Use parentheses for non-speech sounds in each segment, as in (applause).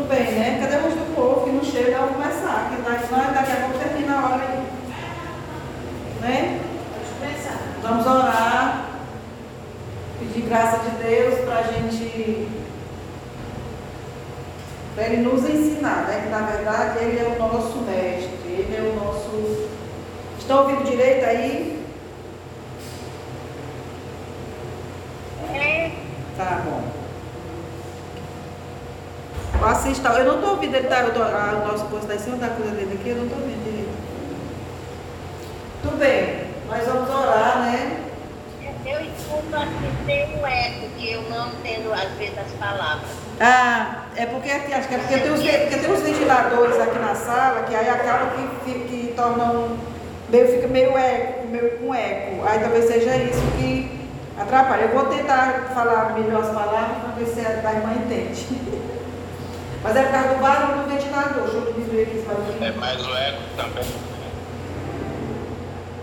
Tudo bem, né? Cadê o do povo que não chega? Vamos começar. Que daqui, daqui a pouco termina a hora aí. Né? Vamos orar. Pedir graça de Deus para a gente. Para Ele nos ensinar, né? Que na verdade Ele é o nosso mestre. Ele é o nosso. Estão ouvindo direito aí? É. Tá bom. Assista, eu não estou ouvindo, ele tá, eu tô, a, o nosso posto está em cima da coisa dele aqui, eu não estou ouvindo direito. Tudo bem, nós vamos orar, né? Eu escuto aqui tem um eco, que eu não entendo às vezes as palavras. Ah, é porque aqui, acho que é porque tem, os, porque tem uns ventiladores aqui na sala que aí acaba que, que, que tornam, meio, fica meio eco, meio com eco. Aí talvez seja isso que atrapalha. Eu vou tentar falar melhor as palavras para ver se a irmã entende. (laughs) Mas é por causa do barulho do ventilador. Deixa eu diminuir aqui esse barulho. É, mas o eco também.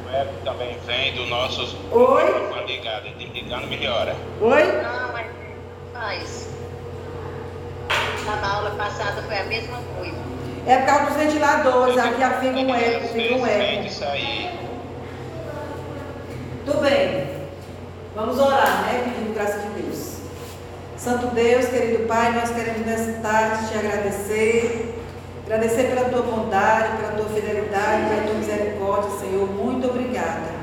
O eco também vem do nossos. Oi? Quando ligado, ele ligando melhora. Oi? Não, mas faz. Na aula passada foi a mesma coisa. É por causa dos ventiladores. Aqui fica um eco, fica um eco. isso aí. Tudo bem. Vamos orar, né? Pedindo graça de Deus. Santo Deus, querido Pai, nós queremos nessa tarde te agradecer. Agradecer pela tua bondade, pela tua fidelidade, pela tua misericórdia, Senhor. Muito obrigada.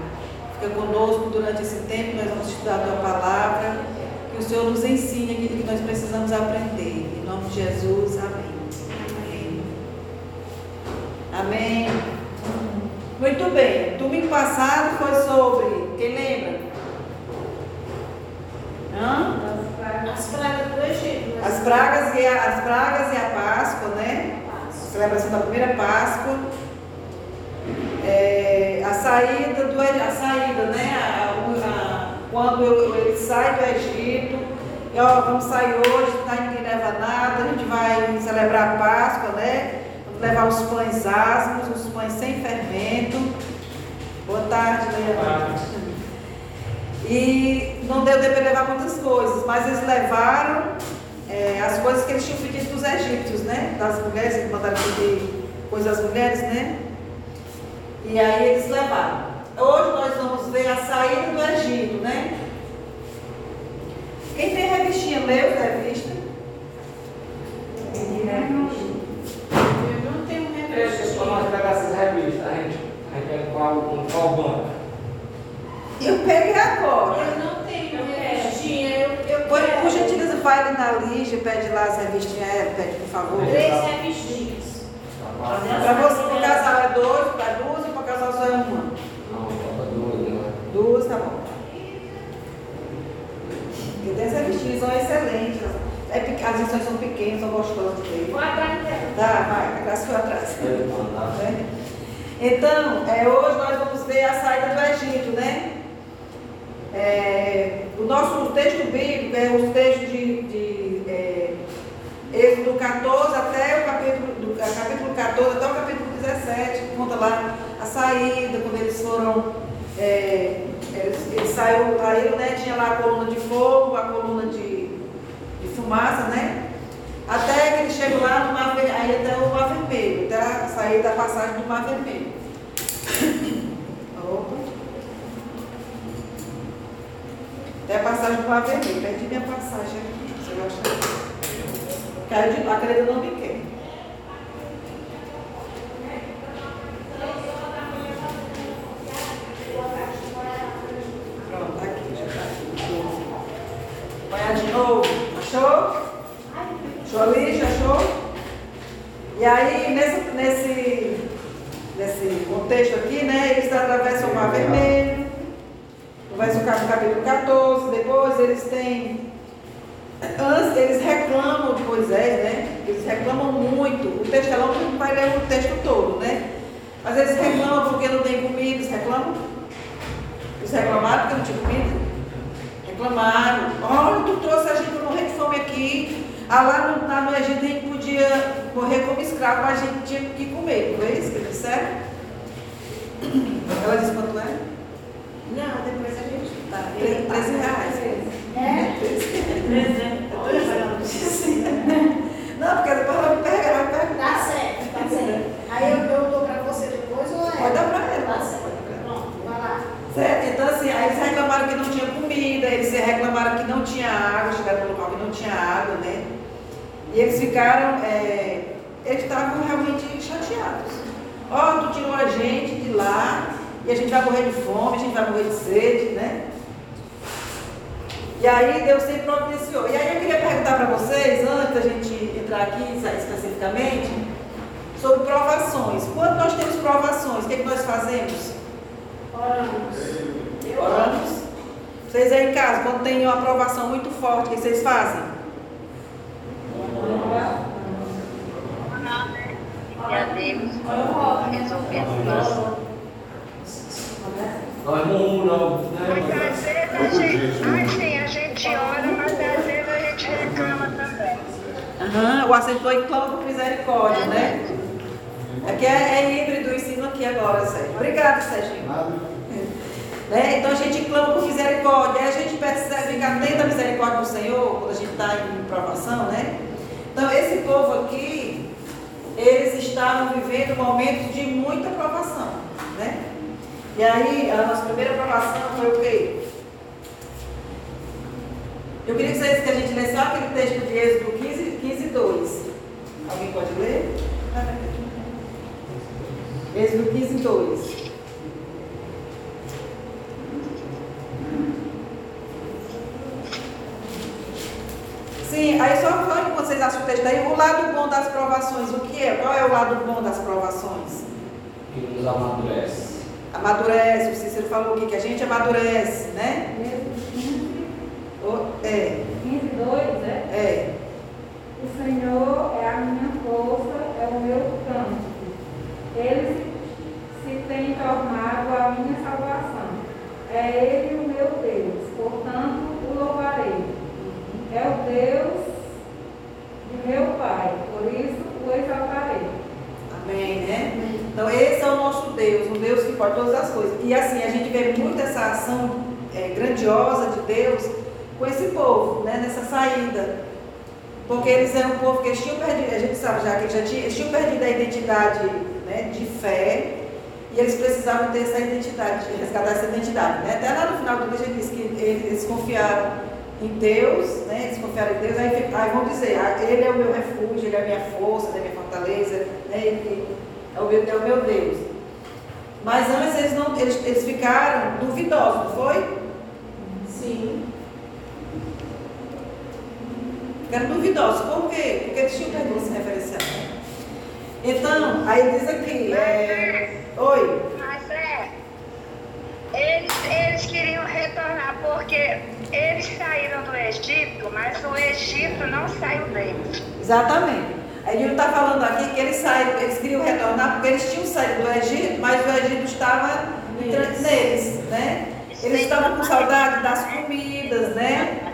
Fica conosco durante esse tempo, nós vamos estudar a tua palavra. Que o Senhor nos ensine aquilo que nós precisamos aprender. Em nome de Jesus, amém. Amém. Amém. Muito bem. Domingo passado foi sobre. Quem lembra? Hã? As pragas do Egito. né? As pragas e a, as pragas e a Páscoa, né? A celebração da primeira Páscoa. É, a saída do a saída, né? A- a- quando eu- ele sai do Egito, e, ó, vamos sair hoje, tá, ninguém leva nada, a gente vai celebrar a Páscoa, né? Vamos levar os pães asmos, os pães sem fermento. Boa tarde, Leandro. E não deu tempo de levar muitas coisas, mas eles levaram é, as coisas que eles tinham pedido dos egípcios, né? Das mulheres, eles mandaram pedir coisas das mulheres, né? E aí eles levaram. Hoje nós vamos ver a saída do Egito, né? Quem tem revistinha, leu a revista? Eu não tenho Deixa eu só nós pegar essas revistas, a gente, a gente pega qual, com qual banco? Eu peguei agora. Eu não tenho revistinha. Eu, eu Por, quero por gentileza, vai ali na Lígia, pede lá as revistinhas, é, pede por favor. Três revistinhas. Para você, para casal é dois, para duas e para casal só é uma. Não, falta duas, né? Duas, tá bom. Porque tem essas revistinhas são excelentes. É, as edições são pequenas, são gostosas de ter. Vou atrás dela. Tá, vai, a graça foi atrás. Então, é, hoje nós vamos ver a saída do Egito, né? É, o nosso texto bíblico é os textos de, de é, Êxodo 14 até o capítulo, do, é, capítulo 14 até o capítulo 17, que conta lá a saída, quando eles foram. É, eles, eles saiu, saíram, né? Tinha lá a coluna de fogo, a coluna de, de fumaça, né? Até que eles chegam lá no mar aí até o mar vermelho, até a saída da passagem do mar vermelho. Até a passagem mar vermelho. Perdi minha passagem aqui. Você vai? Caiu de a caneta não me quer. Pronto, tá aqui, já tá aqui. Apanhar de novo. Achou? Achou? Já achou? E aí, nesse, nesse, nesse contexto aqui, né, eles atravessam o Mar Vermelho, o cap- capítulo 14, depois eles têm. Antes, eles reclamam de Moisés, né? Eles reclamam muito. O texto é longo, não vai ler o texto todo, né? Mas eles reclamam porque não tem comida, eles reclamam. Eles reclamaram porque não tinha comida. Reclamaram. Olha, tu trouxe a gente para morrer de fome aqui. Ah, lá no, lá no Egito a gente podia morrer como escravo, mas a gente tinha que comer. Não foi isso que eles disseram? Ela disse quanto é? Não, depois a gente tá. Três tá reais? É? é? Três, né? Olha, (laughs) Não, porque depois ela me pega, ela pega. Tá certo, tá certo. Aí eu, eu dou pra você depois ou é? Pode dar pra ela. Tá certo. Pronto, vai lá. Certo? Então, assim, aí eles reclamaram que não tinha comida, eles reclamaram que não tinha água, chegaram no local que não tinha água, né? E eles ficaram, é, eles estavam realmente chateados. Ó, oh, tu tirou a gente de lá, e a gente vai morrer de fome, a gente vai morrer de sede, né? E aí Deus sempre providenciou. E aí eu queria perguntar para vocês, antes da gente entrar aqui especificamente, sobre provações. Quando nós temos provações, o que, é que nós fazemos? Oramos. Oramos. Vocês aí em casa, quando tem uma aprovação muito forte, o que vocês fazem? E a Deus resolver a situação. Nós não, não, Mas né? às vezes a gente, assim, a gente ora, mas às vezes a gente reclama também. Aham, o acertou e clama por misericórdia, né? Aqui é, é híbrido o ensino aqui agora, Sérgio. Obrigada, Sérgio. Né? Então a gente clama por misericórdia, aí a gente percebe, fica atento à misericórdia do Senhor quando a gente está em provação, né? Então esse povo aqui, eles estavam vivendo momentos de muita provação, né? E aí a nossa primeira provação foi o quê? Eu queria que, vocês, que a gente lesse só aquele texto de Êxodo 15, 15 2. Alguém pode ler? Êxodo 15, 2. Sim, aí só falando que vocês acham o texto aí, o lado bom das provações, o que é? Qual é o lado bom das provações? Que nos amadurece. Amadurece, o Cícero falou aqui que a gente amadurece, né? É, 15, 2, é? é. O Senhor é a minha força, é o meu canto. Ele se, se tem tornado a minha salvação. É Ele o meu Deus, portanto o louvarei. É o Deus de meu Pai, por isso o exaltarei. Amém, né? Então esse é o nosso Deus, um Deus que pode todas as coisas. E assim, a gente vê muito essa ação é, grandiosa de Deus com esse povo, né? Nessa saída. Porque eles eram um povo que eles tinham perdido, a gente sabe já que eles, tinham, eles tinham perdido a identidade né, de fé e eles precisavam ter essa identidade, resgatar essa identidade. Né? Até lá no final do texto ele diz que eles confiaram em Deus, né? Eles confiaram em Deus, aí, aí vão dizer, ah, Ele é o meu refúgio, Ele é a minha força, Ele é a minha fortaleza, né? Ele é o, meu, é o meu Deus. Mas antes eles, não, eles, eles ficaram duvidosos, não foi? Sim. Ficaram duvidosos. Por quê? Porque eles tinham perdido esse referencial. né? Então, aí diz aqui, é... Oi. Mas é, eles, eles queriam retornar porque eles saíram do Egito, mas o Egito não saiu deles. Exatamente. Aí ele está falando aqui que eles saíram, eles queriam retornar porque eles tinham saído do Egito, mas o Egito estava neles, neles né? Eles estavam com saudade das comidas, né?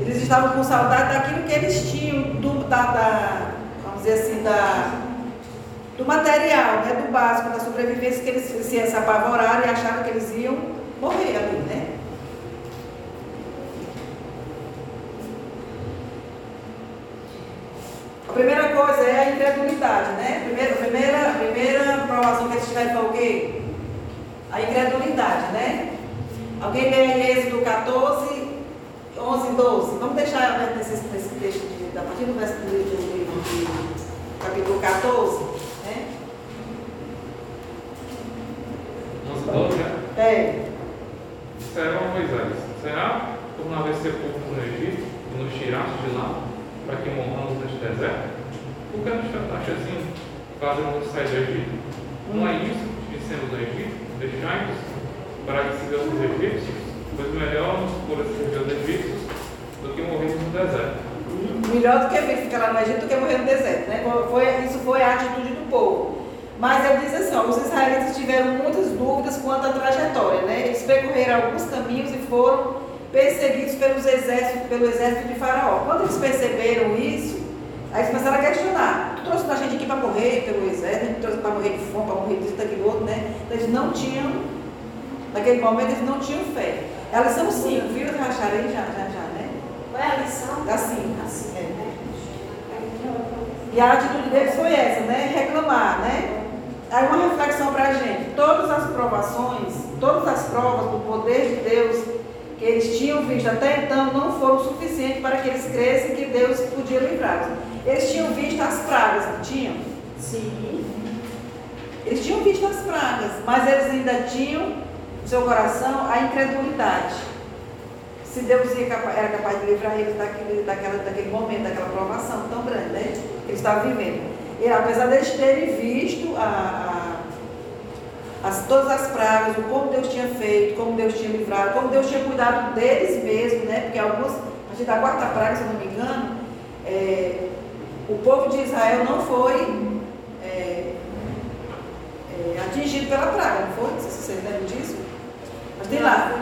Eles estavam com saudade daquilo que eles tinham, do, da, da- vamos dizer assim, da, do material, né? do básico, da sobrevivência, que eles se, se apavoraram e acharam que eles iam morrer ali, né? Primeira coisa é a incredulidade, né? Primeira, primeira, primeira provação que eles tiveram foi o quê? A incredulidade, né? Alguém lê aí Êxodo 14, 11 e 12. Vamos deixar aberto nesse, nesse texto, de, a partir do verso do livro de, capítulo 14, né? 11, 12, né? É, Disseram a Moisés: Será tornar esse povo no Egito e nos tiraste de lá, para que morramos neste deserto? Por que nos trataste assim, fazendo-nos sair do Egito? Não é isso que dissemos do Egito? Deixai-nos para que sigamos os egípcios? Pois melhor nos for servir os egípcios do que morrermos no deserto. melhor do que ficar lá no Egito do que morrer no deserto, né? Foi, isso foi a atitude do povo. Mas ele diz assim, ó, os israelitas tiveram muitas dúvidas quanto à trajetória, né? Eles percorreram alguns caminhos e foram perseguidos pelos exércitos, pelo exército de Faraó. Quando eles perceberam isso, aí eles começaram a questionar. Tu trouxe a gente aqui para morrer pelo exército, gente trouxe para morrer de fome, para morrer disso, daquilo outro, né? Então, eles não tinham, naquele momento, eles não tinham fé. Elas são cinco, viram? Racharei já, já, já, né? Qual é a lição? Dá cinco. Assim, É. né? E a atitude deles foi essa, né? Reclamar, né? Aí uma reflexão para a gente. Todas as provações, todas as provas do poder de Deus que eles tinham visto até então não foram suficientes para que eles crescem que Deus podia livrá-los. Eles tinham visto as pragas, não tinham? Sim. Eles tinham visto as pragas, mas eles ainda tinham no seu coração a incredulidade. Se Deus era capaz de livrar eles daquele, daquela, daquele momento, daquela provação tão grande, né? Que eles estavam vivendo. E apesar deles terem visto a, a- as, todas as pragas, o como Deus tinha feito, como Deus tinha livrado, como Deus tinha cuidado deles mesmos, né? Porque algumas, a partir da quarta praga, se eu não me engano, é, o povo de Israel não foi é, é, atingido pela praga, não foi? Se vocês lembram disso. Mas tem lá,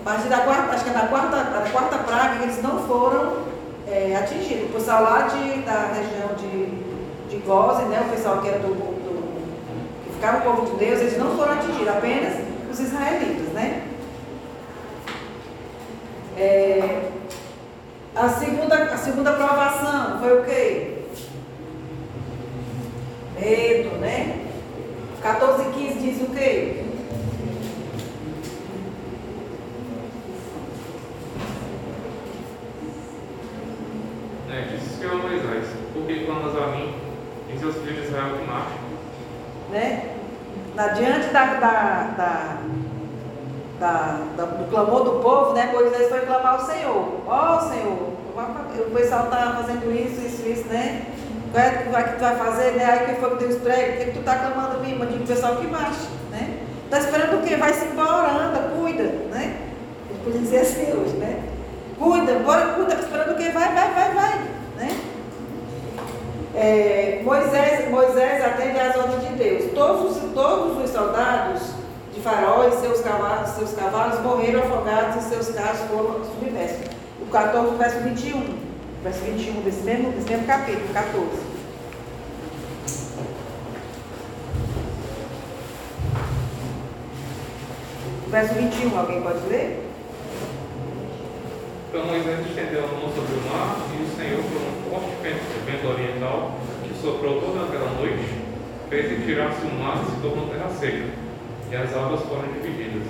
a partir da quarta, acho que é da quarta, da quarta praga, eles não foram é, atingidos. O pessoal lá de, da região de, de Gozen, né, o pessoal que era do, ficava o povo de Deus, eles não foram atingidos, apenas os israelitas, né? É, a, segunda, a segunda provação foi o quê? Medo, né? 14 e 15 diz o quê? Né? Disse o Senhor a Moisés, porque clamas a mim, e seus filhos Israel que marchem. Né? Na diante da, da, da, da- do clamor do povo, né? Moisés foi clamar ao Senhor. Ó Senhor, o pessoal está fazendo isso, isso, isso, né? Que é que tu vai- fazer, né? Aí que foi que Deus prega, o que, que tu está clamando a mim? Mande o pessoal que marche, né? Está esperando o quê? Vai se embora, anda, cuida, né? Gente podia dizer assim hoje, né? Cuida, bora, cuida, tá esperando o quê? Vai, vai, vai, vai, né? É, Moisés, Moisés atende às ordens de Deus. Todos, os- todos os soldados de Faraó e seus cavalos, seus cavalos morreram afogados e seus carros foram submersos. O 14, verso 21. Verso 21 desse mesmo, desse mesmo capítulo, 14. Verso 21, alguém pode ler? Então Moisés estendeu a mão sobre o mar, e o Senhor, por um forte vento, oriental, que soprou toda aquela noite, fez retirar-se o mar e se tornou terra seca, e as águas foram divididas.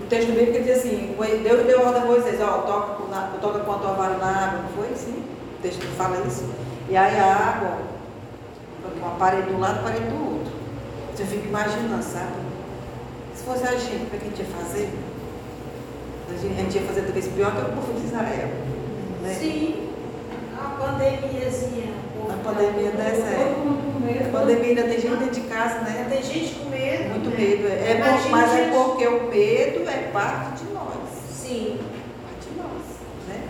O texto bíblico diz assim, Deus deu ordem a Moisés, ó, toca, com toca com a tua vara na água, não foi assim? O texto fala isso. E aí a água, uma parede de um lado, parede do outro. Você fica imaginando, sabe? Se fosse a gente, o que a gente ia fazer? A gente, a gente ia fazer talvez pior que o povo de Israel. Né? Sim. A pandemiazinha. A pandemia dessa, é. Medo. A pandemia ainda tem gente dentro de casa, né? Tem gente com medo. Muito né? medo. É, é mas é gente- porque o medo é parte de nós. Sim. parte de nós, né?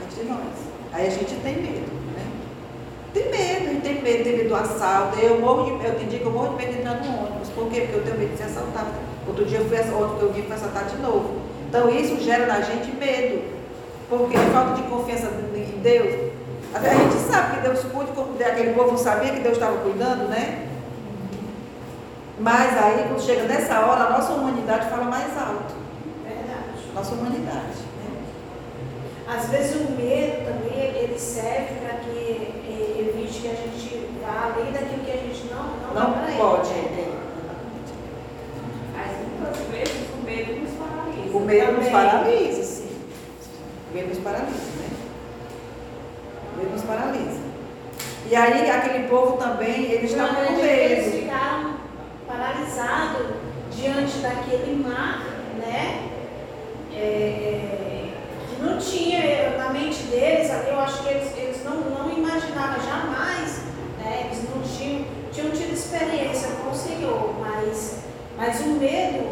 Parte de nós. Aí a gente tem medo, né? Tem medo, a gente tem medo, tem medo do assalto. Eu morro de eu tem dia que eu morro de medo de entrar no ônibus. Por quê? Porque eu tenho medo de ser assaltado. Outro dia eu fui ass- outro que eu vi foi assaltado de novo. Então isso gera na gente medo. Porque falta de confiança em Deus. Até a gente sabe que Deus cuida, como aquele povo sabia que Deus estava cuidando, né? Mas aí, quando chega nessa hora, a nossa humanidade fala mais alto. Verdade. Nossa humanidade. Né? Às vezes o medo também ele serve para que eh, evite que a gente vá além daquilo que a gente não não, Não pode. é. Mas muitas vezes o medo nos paralisa. O medo nos Também. paralisa, sim. O medo nos paralisa, né? O medo nos paralisa. E aí, aquele povo também, eles estavam com que Eles medo. ficaram paralisados diante daquele mar, né? É, é, que não tinha na mente deles, eu acho que eles, eles não, não imaginavam jamais, né? Eles não tinham, tinham tido experiência com o Senhor, mas, mas o medo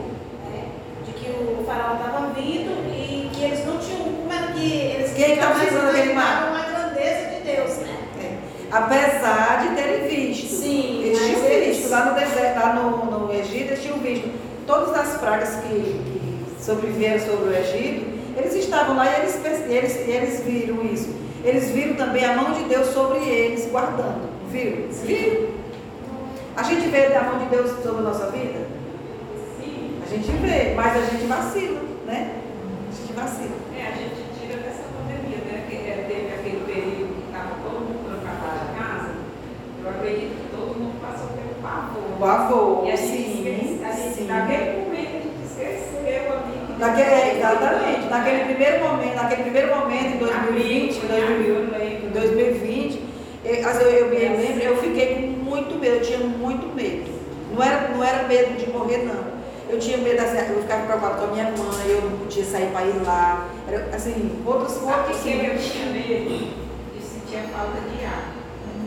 né, de que o faraó estava vindo e que eles não tinham, como era que eles Quem estava jamais segurando aquele mar? imaginavam a grandeza de Deus, né? É. Apesar de terem visto. Sim, Eles tinham visto, lá no deserto, lá no, no Egito, eles tinham visto todas as pragas que, que sobrevieram sobre o Egito, eles estavam lá e eles, eles, eles viram isso. Eles viram também a mão de Deus sobre eles, guardando. Viram? Viram? A gente vê a mão de Deus sobre a nossa vida? Sim. A gente vê, mas a gente vacila, né? A gente vacila. É, a gente tira dessa pandemia, né? Que é, teve aquele período que estava todo mundo trancado em casa. Eu acredito que todo mundo passou pelo pavor. O avô, E a gente sim, a gente, sim. naquele momento a gente esqueceu Naquele, é, Exatamente. Naquele primeiro momento, naquele primeiro momento, em 2020, em 2020, em 2020 eu, assim, eu, eu me lembro, eu fiquei com muito medo, eu tinha muito medo. Não era, não era medo de morrer, não. Eu tinha medo, assim, eu ficava preocupada com a minha mãe, eu não podia sair para ir lá. Era, assim, outros Sabe outros. que eu tinha medo de sentir a falta de ar.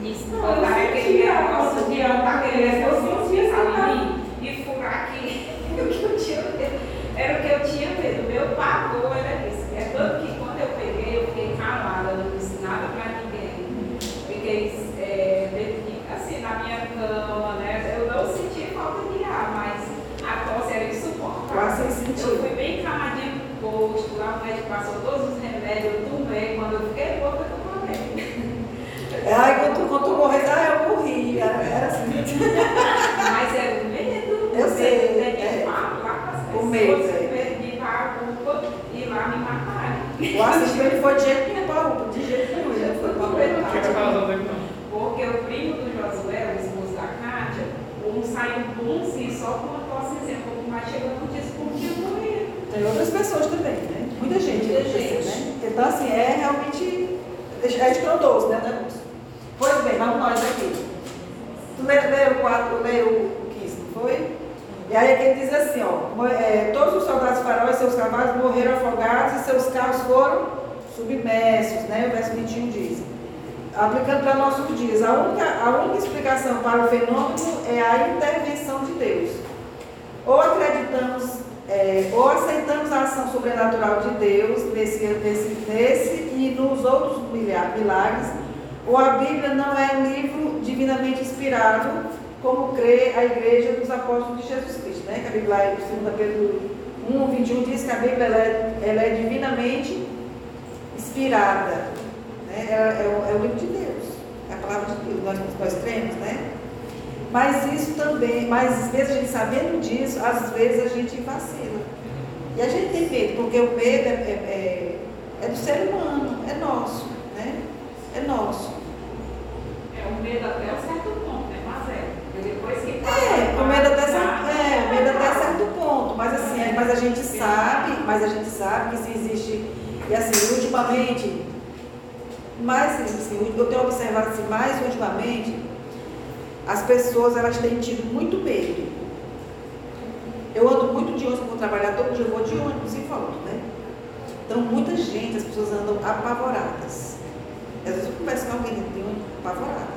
Isso, Não, botar eu aquele sentia a negócio falta de de ar, botar aquele eu negócio sentia sabe, e furar aqui. (laughs) O que eu tinha medo. Era o que eu tinha medo. Meu pavor era isso. É tanto que quando eu peguei, eu fiquei calada, eu não disse nada pra ninguém. Fiquei é, que, assim, na minha cama, né? Eu não senti falta de ar, mas a tosse era insuportável. Eu fui bem caladinha pro posto, lá o médico passou todos os remédios, eu tomei. Quando eu fiquei boa, eu tomei. Ai, quando, quando tu morresse, ah, eu morri. Era, assim. Mas é o medo. Eu o sei, medo de é. com as O medo, o é. medo de ir para a culpa e lá me matarem. O assistente foi de jeito nenhum para o de jeito nenhum. Ele foi para o não. Porque o primo do Josué, o esposo da Cátia, um saiu bonzinho só com uma tossezinha, um pouco mais chegando no como tinha morrido. Tem outras pessoas também, né? Muita gente. Muita assim, gente. Né? Então, assim, é realmente é escrotoso, né, negócio? Pois bem, vamos nós aqui. Tu leu, o 4, leu o 15, não foi? E aí aqui diz assim, ó, é, todos os soldados faraós e seus cavalos morreram afogados e seus carros foram submersos, né? O verso 21 diz. Aplicando para nossos dias, a única, a única explicação para o fenômeno é a intervenção de Deus. Ou acreditamos, é, ou aceitamos a ação sobrenatural de Deus nesse, nesse, nesse e nos outros milagres, ou a Bíblia não é um livro divinamente inspirado, como crê a igreja dos apóstolos de Jesus Cristo. Né? Que a Bíblia, em 2 Pedro 1, 21, diz que a Bíblia ela é, ela é divinamente inspirada. Né? Ela é, o, é livro de Deus, é a palavra de Deus, nós, nós cremos, né? Mas isso também, mas às vezes a gente sabendo disso, às vezes a gente vacila. E a gente tem medo, porque o medo é, é, é- é do ser humano, é nosso, né? É nosso. Medo até um certo ponto, né? Mas é. Porque depois que É, o medo até certo, é, o medo até certo ponto, mas assim, é, mas a gente sabe, mas a gente sabe que se existe, e assim, ultimamente, mais assim, eu tenho observado assim, mais ultimamente, as pessoas elas têm tido muito medo. Eu ando muito de ônibus, vou trabalhar todo dia, eu vou de ônibus e volto, né? Então, muita gente, as pessoas andam apavoradas. Às vezes eu converso com alguém dentro de ônibus apavorada.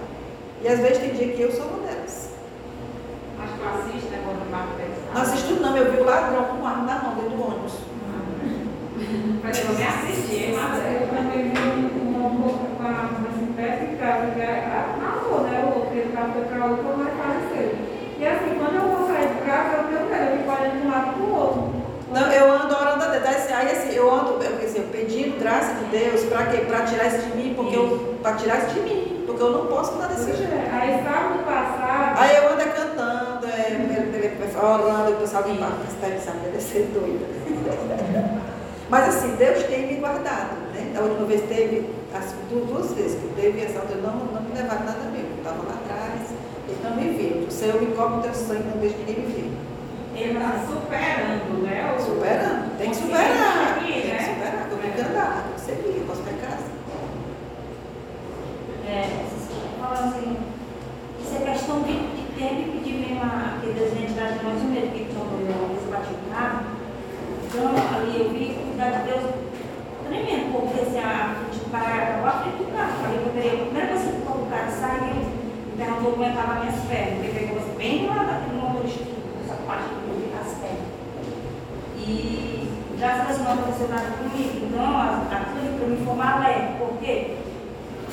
E às vezes tem dia que eu sou uma delas. Mas tu assiste, né? Quando o pesado. Não assisto não, eu vi o ladrão com uma arma na mão dentro do ônibus. Mas eu nem assisti, mas Eu é. também vi um- arma assim perto de casa, que era- matou, né? O outro, ele foi para outra, mas faleceu. E assim, quando eu vou sair de casa, eu tenho medo, eu fico olhando de um lado para o outro. Não, eu ando orando a Deus. Assim, Aí assim, eu ando, eu, assim, eu pedindo graça de Deus para quê? Para tirar isso de mim, porque eu. Para tirar isso de mim. Porque eu não posso andar desse jeito. Aí sábado passado, Aí eu ando é cantando, é, é, é, orando, o pessoal me fala, você deve saber, deve ser doida. (laughs) Mas assim, Deus tem me guardado, né? A última vez teve, as du- duas vezes que teve essa outra, não, não me levaram nada mesmo. Eu estava lá atrás, ele não me viu. O Senhor me cobre o teu sangue, não deixa ninguém me ver. Ele está superando, né? o- Superando, tem que o superar. Tem que superar, eu tenho que andar, eu sei que eu posso ficar em casa. É, falando assim, isso é questão de, de tempo e pedir mesmo a- que Deus venha tirar de nós o medo que quando eu bati o carro. Então, ali eu vi cuidar de Deus tremendo, porque assim, a carro era lá frente do carro. Aí eu peguei, a primeira vez que o carro saiu, me perguntou como é que estavam minhas pernas. Ele pegou assim, bem lá daquele motorista, essa parte que as pernas. E graças a Deus não aconteceu comigo. Então, aquilo para me informar leve. Por quê?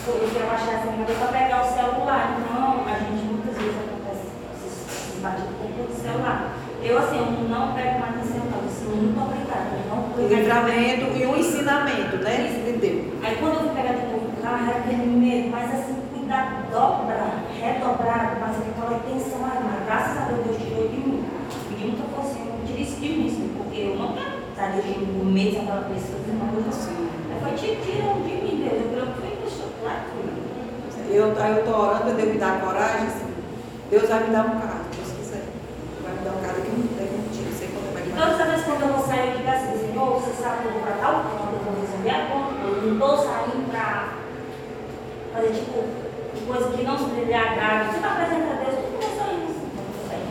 Eu quero baixar essa minha para pegar o celular. Então, a gente muitas vezes batidos com o celular. Eu, assim, eu não pego mais no celular. Assim, muito obrigada. Eu não O livramento e o ensinamento, né? De Deus. Aí quando eu fui pegar de novo o carro, era aquele medo, mas assim, cuidar dobrado, redobrado, mas aquela intenção, ai, mas graças a Deus, Deus tirou de mim. Pedi muita força, eu tire isso de mim, assim, porque eu não quero estar dirigindo com medo daquela pessoa, fazer uma coisa assim. Aí foi, tira, tira de mim, Deus. Eu falei, eu fui, deixa eu que fui. Eu, eu estou orando, Deus me dá coragem, assim, Deus vai me dar um carro, se Deus quiser. Vai me dar um carro que não tem mentira, não sei quando vai me dar. Todas as vezes quando eu vou sair de casa assim, Senhor, você sabe que eu vou para tal conta, eu vou resolver a conta, eu não estou saindo para fazer tipo coisa que não se lhe agrada. Você está presente a Deus, tudo é só isso.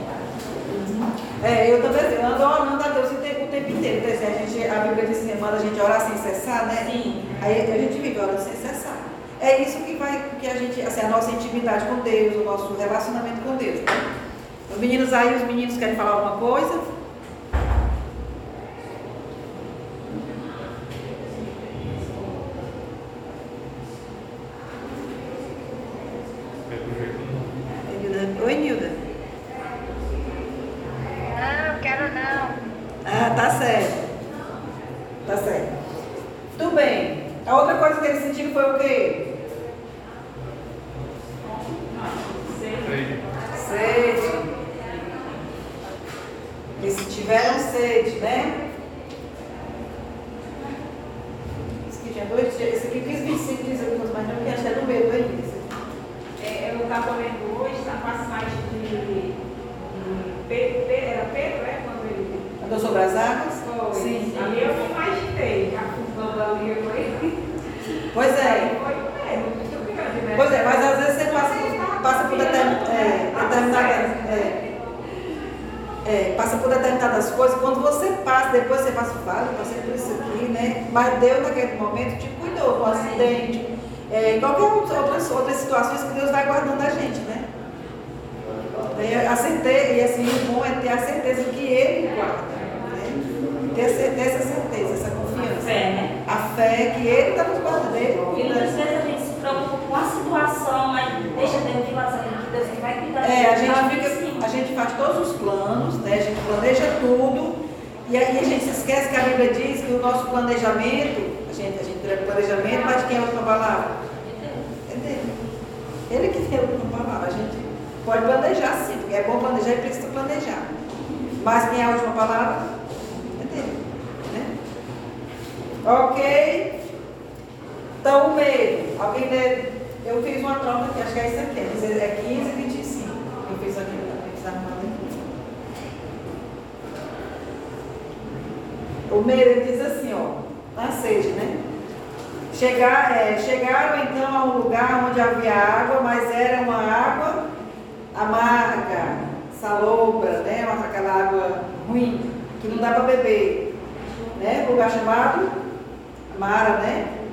Casa. É, eu também assim, ando orando a Deus o tempo, o tempo inteiro. Então, assim, a, gente, a Bíblia diz que manda a gente orar sem cessar, né? Sim. Aí a gente vive orando sem cessar. É isso que vai, que a gente, assim, a nossa intimidade com Deus, o nosso relacionamento com Deus. Os meninos aí, os meninos querem falar alguma coisa? É do jeito que não. Nilda. Oi, Nilda. Não, quero não. Ah, tá certo. Tá certo. Tudo bem. A outra coisa que eles sentiram foi o quê? Sei. Sede. Eles tiveram sede, né? Esse aqui tinha dois dias. Esse aqui 15, 25 dias algumas mais não, porque acho que é do medo ainda. esse aqui. É, eu estava lendo hoje, está com as partes de, de Pedro, Pedro, era Pedro, é? Quando ele Andou sobre as águas? foi. Sim. Ali eu me imaginei, afundando ali, eu falei. Pois é. Pois é, mas às vezes você passa por, passa por é, determinadas. É, é, passa por determinadas coisas, quando você passa, depois você passa, fala, eu passei por isso aqui, né? Mas Deus naquele momento te cuidou do acidente, é, em qualquer outra- outras, outras situações que Deus vai guardando a gente, né? E a certeza, e assim, o bom é ter a certeza que Ele guarda, né? Ter, essa- ter essa certeza, essa confiança. Fé, né? A fé que Ele está nos guardando, Ele E muitas vezes a gente se preocupa com a situação, mas deixa Deus de lado, que Deus vai cuidar É, a gente, fica fica, assim. a gente faz todos os planos, né? a gente planeja tudo, e aí a gente se esquece que a Bíblia diz que o nosso planejamento, a gente, a gente tem o planejamento, mas de quem é a última palavra? É dele. Ele que tem a última palavra. A gente pode planejar sim, porque é bom planejar e precisa planejar. Mas quem é a última palavra? É dele. Né? Ok? Então, o medo. Alguém lê? Eu fiz uma troca aqui, acho que é isso aqui. É 15 e 25. Eu fiz aqui para precisar O medo ele diz assim, ó, na sede, né? Chegar, é, chegaram então a um lugar onde havia água, mas era uma água amarga, salobra, né? Aquela água ruim, que não dá para beber. Né? Lugar chamado Mara, né?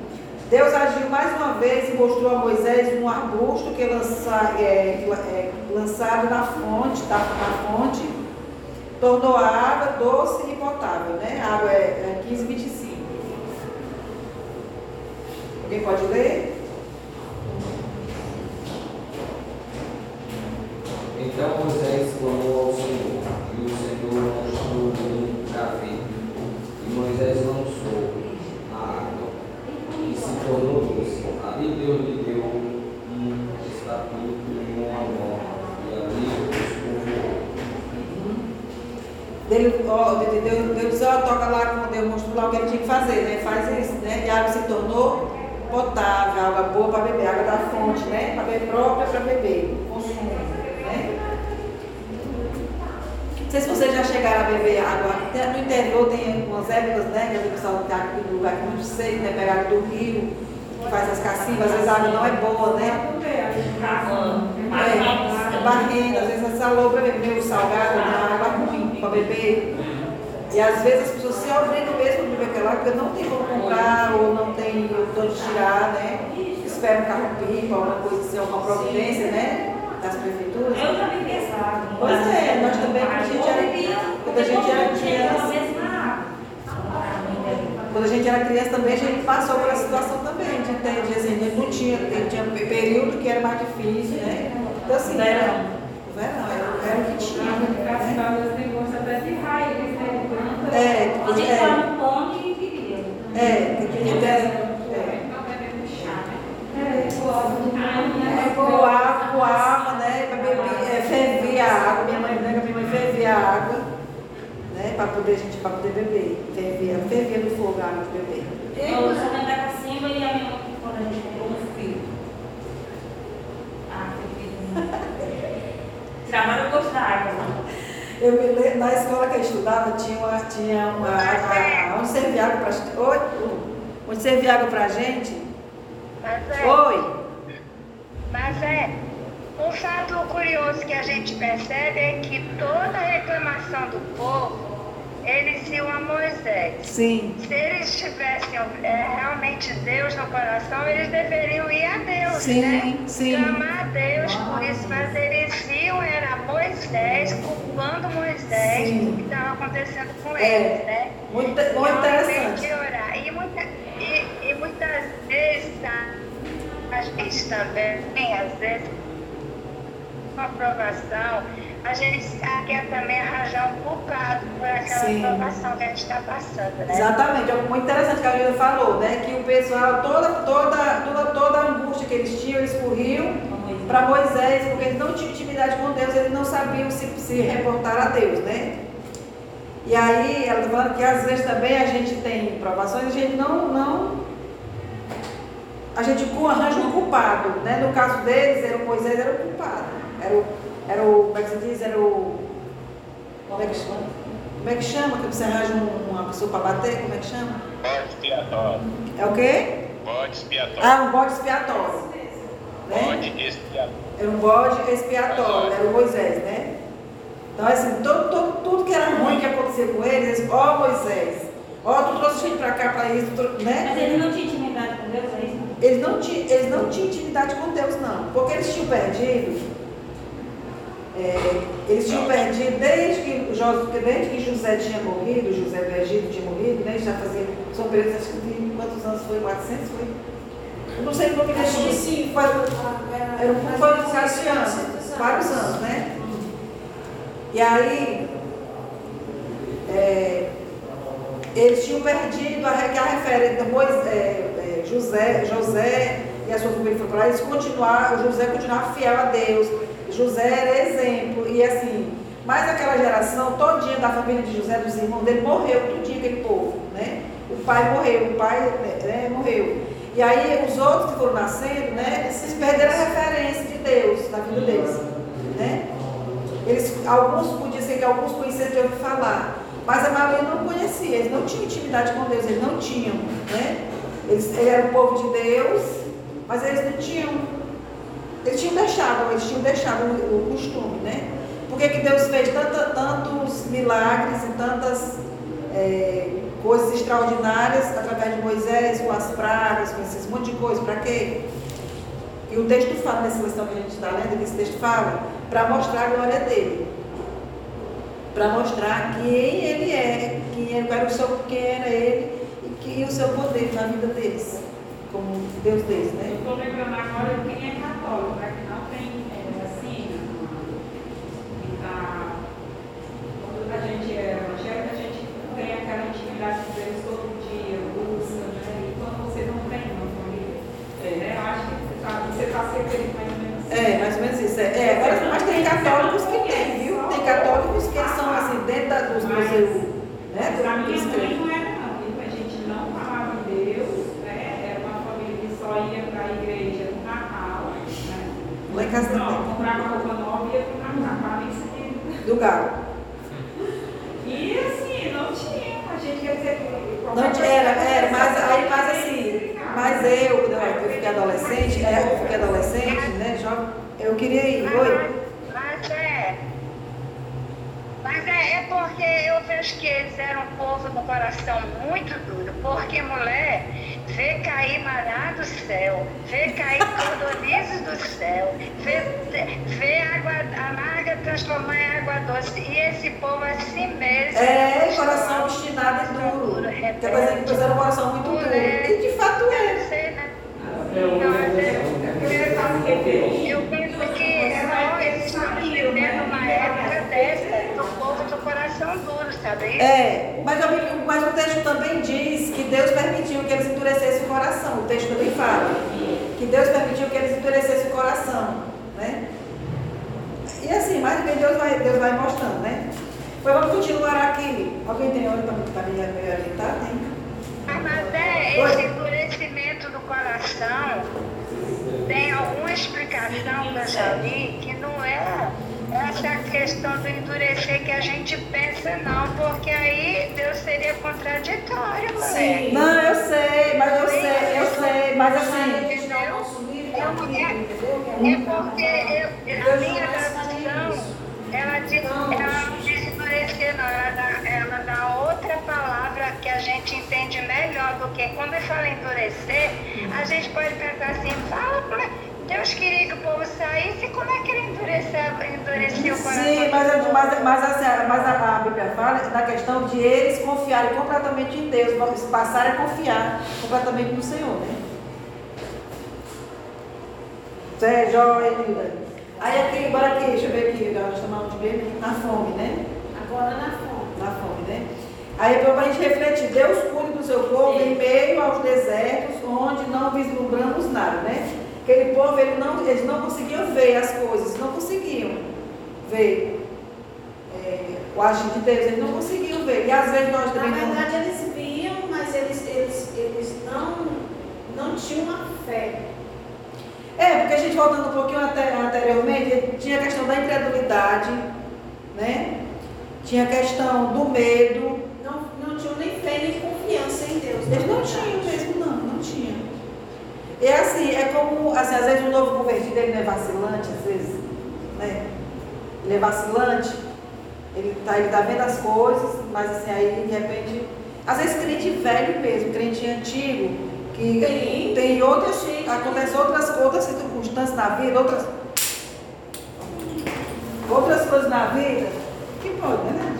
Deus agiu mais uma vez e mostrou a Moisés um arbusto que lança, é, é, lançado na fonte, tá, na fonte, tornou a água doce e potável, né? A água é, é 15, 25. Alguém pode ler? Então Moisés clamou ao Ali Deus lhe deu um estatuto e uma norma, e ali os povoou. Deus, ó, Deus, Deus, disse, ó, toca lá Deus mostrou lá o que ele tinha que fazer, né? Faz isso, né? E a água se tornou potável, água boa para beber, água da fonte, né? Para beber própria para beber, consumo, né? Não sei se vocês já chegaram a beber água. No interior tem algumas épocas, né? Que o pessoal tem aqui no lugar é muito seco, né? Pega água do rio, que faz as cacifas, às vezes a água não é boa, né? É, é barrenta, às vezes essa loura é meio salgada, né? Uma água ruim para beber. E às vezes as pessoas se obrigam mesmo a beber aquela água, porque não tem como comprar ou não tem de onde tirar, né? Espera um carro-pipa, alguma coisa assim, alguma providência, né? Das prefeituras. Eu também pensava. Pois é, nós também, quando a gente era, quando a gente era criança, quando a gente era criança também, a gente passou por essa situação também, de ter, de, assim, de não tinha, tinha período que era mais difícil, né? Então assim, Verão. o verão era, era o que tinha. Né? né? É, A gente é, vai no pão e queria. é, tem que ter. É. É, É, coava, coava, né? É, fervia a água. Minha mãe, né? Minha mãe fervia a água, né? Para poder, a gente, para poder beber. Fervia, fervia no fogo a água de beber. Eu sou da cacimba e a minha mãe, quando a gente comprou um filho. Ah, que. (laughs) Tirava o gosto da água. né? Eu me lembro, na escola que eu estudava, tinha uma. Tinha uma a, a, onde servia água pra Oi? Onde servia água pra gente? Mas é, Oi? mas é, um fato curioso que a gente percebe é que toda reclamação do povo, eles iam a Moisés. Sim. Se eles tivessem é, realmente Deus no coração, eles deveriam ir a Deus, Sim, né? sim. Clamar a Deus por isso, mas eles iam, era Moisés, culpando Moisés Sim. que estava acontecendo com É. eles, né? Muito, muito Então, interessante. orar. E, muita, e, e muitas vezes a, a gente também, às vezes, com aprovação, a gente quer também arranjar um culpado por aquela Sim. que a gente está passando, né? Exatamente, é muito interessante que a Julia falou, né? Que o pessoal, toda, toda, toda, toda a angústia que eles tinham, eles corriam para Moisés, porque eles não tinham intimidade com Deus, eles não sabiam se, se reportar a Deus, né? E aí, ela está falando que às vezes também a gente tem provações, a gente não, não a gente arranja um culpado, né? No caso deles, era o Moisés era o culpado, era o, era o como é que se diz, era o, como é que chama? Como é que chama? Que você arranja um- uma pessoa para bater, como é que chama? Bode expiatório. É o quê? Bode expiatório. Ah, um bode expiatório. Né? Bode expiatório. Era um bode expiatório, era o Moisés, né? Então, assim, todo, todo, tudo que era ruim que acontecia com eles, eles, ó Moisés, ó, tu trouxe gente pra cá, pra isso, tu- né? Mas ele não tinha intimidade com Deus, é isso? Eles não, tinham, eles não tinham intimidade com Deus, não. Porque eles tinham perdido. É, eles tinham perdido desde que, Jo- desde que José tinha morrido, José do Egito tinha morrido, né? Já fazia. São períodos, acho que tem quantos anos foi? 400 foi? Eu não sei o nome Acho que desse. sim. Foi, Era, era um foi vários anos, vários anos, né? E aí, é, eles tinham perdido a, a referência, depois é, é, José, José e a sua família foram para lá, eles continuaram, José continuava fiel a Deus, José era exemplo, e assim, mas aquela geração todinha da família de José, dos irmãos dele, morreu tudinho aquele povo, né? O pai morreu, o pai né, morreu. E aí os outros que foram nascendo, né, eles perderam a referência de Deus na vida deles, né? Eles, alguns podiam ser que alguns conheciam de ouvir falar, mas a maioria não conhecia, eles não tinham intimidade com Deus, eles não tinham, né? Eles, eram o povo de Deus, mas eles não tinham, eles tinham deixado, eles tinham deixado o, costume, né? Por que, que Deus fez tantos milagres e tantas é, coisas extraordinárias através de Moisés, com as pragas, com esses monte de coisa, para quê? E o texto fala, nessa lição que a gente está lendo, esse texto fala, para mostrar a glória dele. Para mostrar quem ele é, quem era o seu, quem era ele e, que, e o seu poder na vida deles, como Deus deles, né? Eu estou lembrando agora quem é católico, para que não tem é, assim, a, quando a gente é evangélico, a gente tem aquela intimidade com Deus todo dia, busca, né? E quando você não tem uma família, né? Eu acho que tá- você está se referindo mais ou menos assim. É, mais ou menos isso. É, é, agora, mas tem católicos que tem, viu? Tem católicos que eles são assim, dentro da, dos museus, né? Mas a minha Dos mãe crentes. não era não, viu? A gente não falava em Deus, né? Era uma família que só ia para a igreja né? Lá em casa Não, também. comprava roupa nova e ia para mim isso. Do galo. E assim, não tinha, a gente quer dizer que Não tinha, era, era, mas aí, mas assim, mas eu, quando eu fiquei adolescente, é, eu fiquei adolescente, né? Jovem, eu queria ir. Oi? Mas é. É, é porque eu vejo que eles eram um povo do coração muito duro. Porque mulher vê cair maná do céu, vê cair cordonizes do céu, vê, vê água amarga transformar em água doce. E esse povo assim mesmo. É, coração obstinado e duro. Quer dizer que eles eram um coração muito duro. E de fato Eu é. sei, né? Eu, eu. Eu penso que nós estamos vivendo uma época dessa, do coração duro, sabe? É, mas, eu- mas o texto também diz que Deus permitiu que eles endurecessem o coração. O texto também fala que Deus permitiu que eles endurecessem o coração, né? E assim, mais bem Deus vai, Deus vai mostrando, né? Pois vamos continuar aqui. Alguém tem olho para me me orientar? Tem? Mas é, esse endurecimento do coração tem alguma explicação que eu já li que não é essa questão do endurecer que a gente pensa, não, porque aí Deus seria contraditório. Sim. Não, eu sei, mas eu sei, eu sei, mas assim. Que é entendeu? Que É é porque eu, a minha tradução, ela diz, ela não diz endurecer, não, ela dá, ela dá outra palavra que a gente entende melhor, porque quando fala endurecer, a gente pode pensar assim, fala, mas Deus queria que o povo saísse, como é que ele endureceu, endureceu o coração? Sim, mas, mas, mas, assim, mas a, a Bíblia fala na questão de eles confiarem completamente em Deus, passarem a confiar completamente no Senhor, né? Isso é joia, linda. Aí aqui, bora aqui, deixa eu ver aqui, nós estamos de ver na fome, né? Agora na fome. Na fome, né? Aí para a gente refletir, Deus cuida do seu povo em meio aos desertos, onde não vislumbramos nada, né? Aquele povo, ele não, eles não conseguiam ver as coisas, não conseguiam ver é, o agir de Deus, eles não conseguiam ver. E às vezes nós Na também não. verdade, eles viam, mas eles, eles, eles não, não tinham uma fé. É, porque a gente voltando um pouquinho ante- anteriormente, tinha a questão da incredulidade, né? Tinha a questão do medo. Não, não tinham nem fé nem confiança em Deus. na Eles não tinham mesmo, não, não tinham. E é assim, é como, assim, às vezes um novo convertido, ele não é vacilante, às vezes, né? Ele é vacilante, ele tá, ele tá vendo as coisas, mas assim, aí de repente, às vezes crente velho mesmo, crente antigo, que Tem. tem outras, Gente. acontece outras, outras circunstâncias na vida, outras, outras coisas na vida, que pode, né?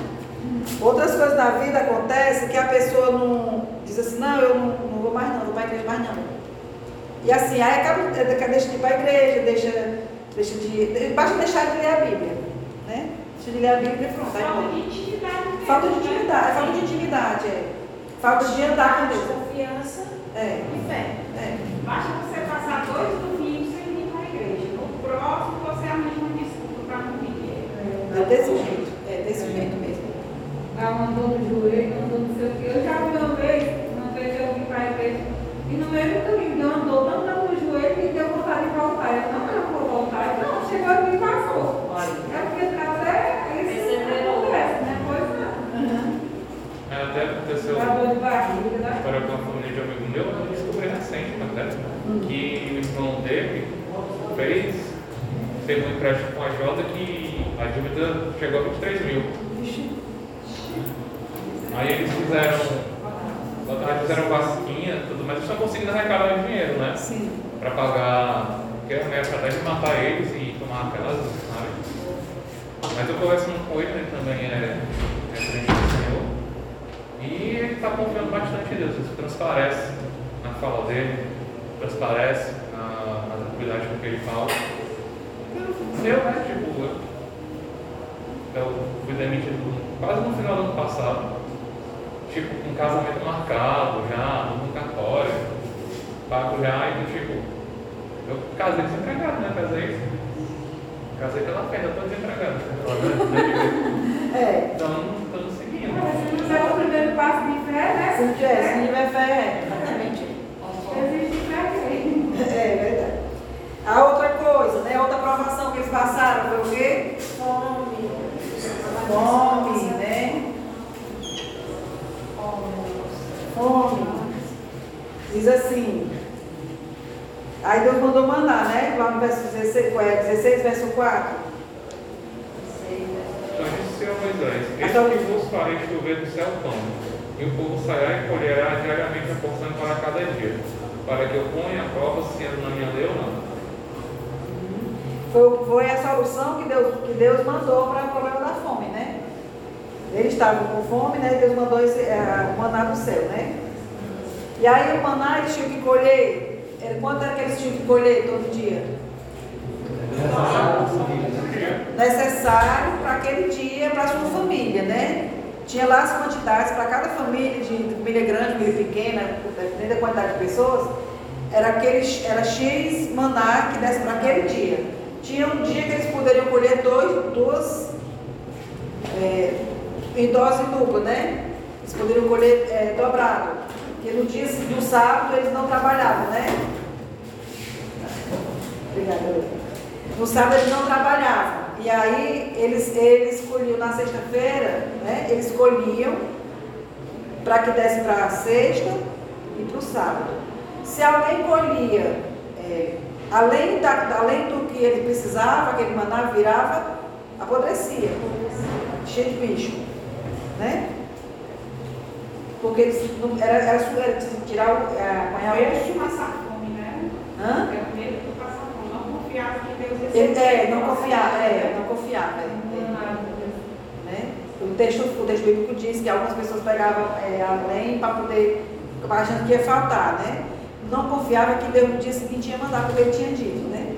Outras coisas na vida acontecem que a pessoa não diz assim, não, eu não, não vou mais não, não vou a igreja mais não. E assim, aí acaba, deixa de ir para a igreja, deixa, deixa de. Basta deixar de ler a Bíblia. Né? Deixa de ler a Bíblia e pronto. Falta de intimidade. mesmo, Falta de né? intimidade, é falta de intimidade, é. Falta de andar com Deus. Confiança É, e fé. é. Basta você passar dois domingos sem vir para a igreja. No próximo você arranja uma desculpa para não vir. É desse jeito, é desse jeito mesmo. Dá uma dor no joelho, uma dor não sei o quê. Eu já vi uma vez, uma vez eu vim para a igreja, e no meio do caminho deu uma dor tão grande no joelho que deu vontade de voltar. Eu não, eu não vou voltar. Não, chegou aqui e passou. É porque até isso acontece, né? Pois não. É, até aconteceu Dá dor de barriga, né? para com a família de um amigo meu, eu descobri recente até, que o irmão dele fez, teve um empréstimo com a Jota que a dívida chegou a 23 mil. Aí eles fizeram, fizeram vasquinha tudo mais, eles estão conseguindo arrecadar dinheiro, né? Sim. Para pagar, porque a meta até de matar eles e tomar aquelas, sabe? Mas eu conversando com ele, ele também é, é crente do Senhor. E ele está confiando bastante em Deus, isso transparece na fala dele, transparece na, na tranquilidade com que ele fala. Eu, né, tipo, eu, eu fui demitido quase no final do ano passado, tipo, com um casamento marcado já, no cartório, pago já, e tipo, eu casei desempregado, né, casei, casei pela fé, desempregado. (laughs) É. Então, estamos seguindo. Mas se não der o primeiro passo de fé, né? Se não tiver, se não tiver fé, é, exatamente. Existe fé aqui. (laughs) É verdade. A outra coisa, né? A outra provação que eles passaram foi o quê? Fome. Fome, né? Fome. Diz assim. Aí Deus mandou mandar, né? Lá no verso 16, qual é? 16, verso 4. Então disse ao Moisés: Então- Eis que vos farei chover do céu pão, e o povo sairá e colherá diariamente a porção para cada dia, para que eu ponha a prova se ando na minha lei ou não. Foi, foi a solução que Deus, que Deus mandou para o problema da fome, né? Eles estavam com fome, né? Deus mandou esse, é, o maná do céu, né? E aí o maná eles tinham que colher. Era, quanto era que eles tinham que colher todo dia? Necessário para aquele dia, para a sua família, né? Tinha lá as quantidades para cada família, de família grande, família pequena, dependendo da quantidade de pessoas, era, aquele, era X maná que desse para aquele dia. Tinha um dia que eles poderiam colher dois, duas, é, em dose dupla, né? Eles poderiam colher é, dobrado. Porque no dia do sábado eles não trabalhavam, né? Obrigada. No sábado eles não trabalhavam. E aí eles, eles colhiam na sexta-feira, né? Eles colhiam para que desse para a sexta e para o sábado. Se alguém colhia é, além, da, além do que ele precisava, aquele maná virava, apodrecia, cheio de bicho. Né? Porque eles não, era, era, era tirar o. É, apanhar Medo de passar fome, né? Hã? É medo de passar fome. Não confiava que Deus ia é, não confiava, é, não confiava. é, né? O, texto, o texto bíblico diz que algumas pessoas pegavam é, além para poder, achando que ia faltar, né? Não confiava que Deus no dia seguinte ia mandar, como ele tinha dito, né?